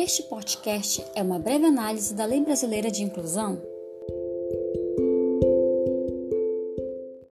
Este podcast é uma breve análise da Lei Brasileira de Inclusão?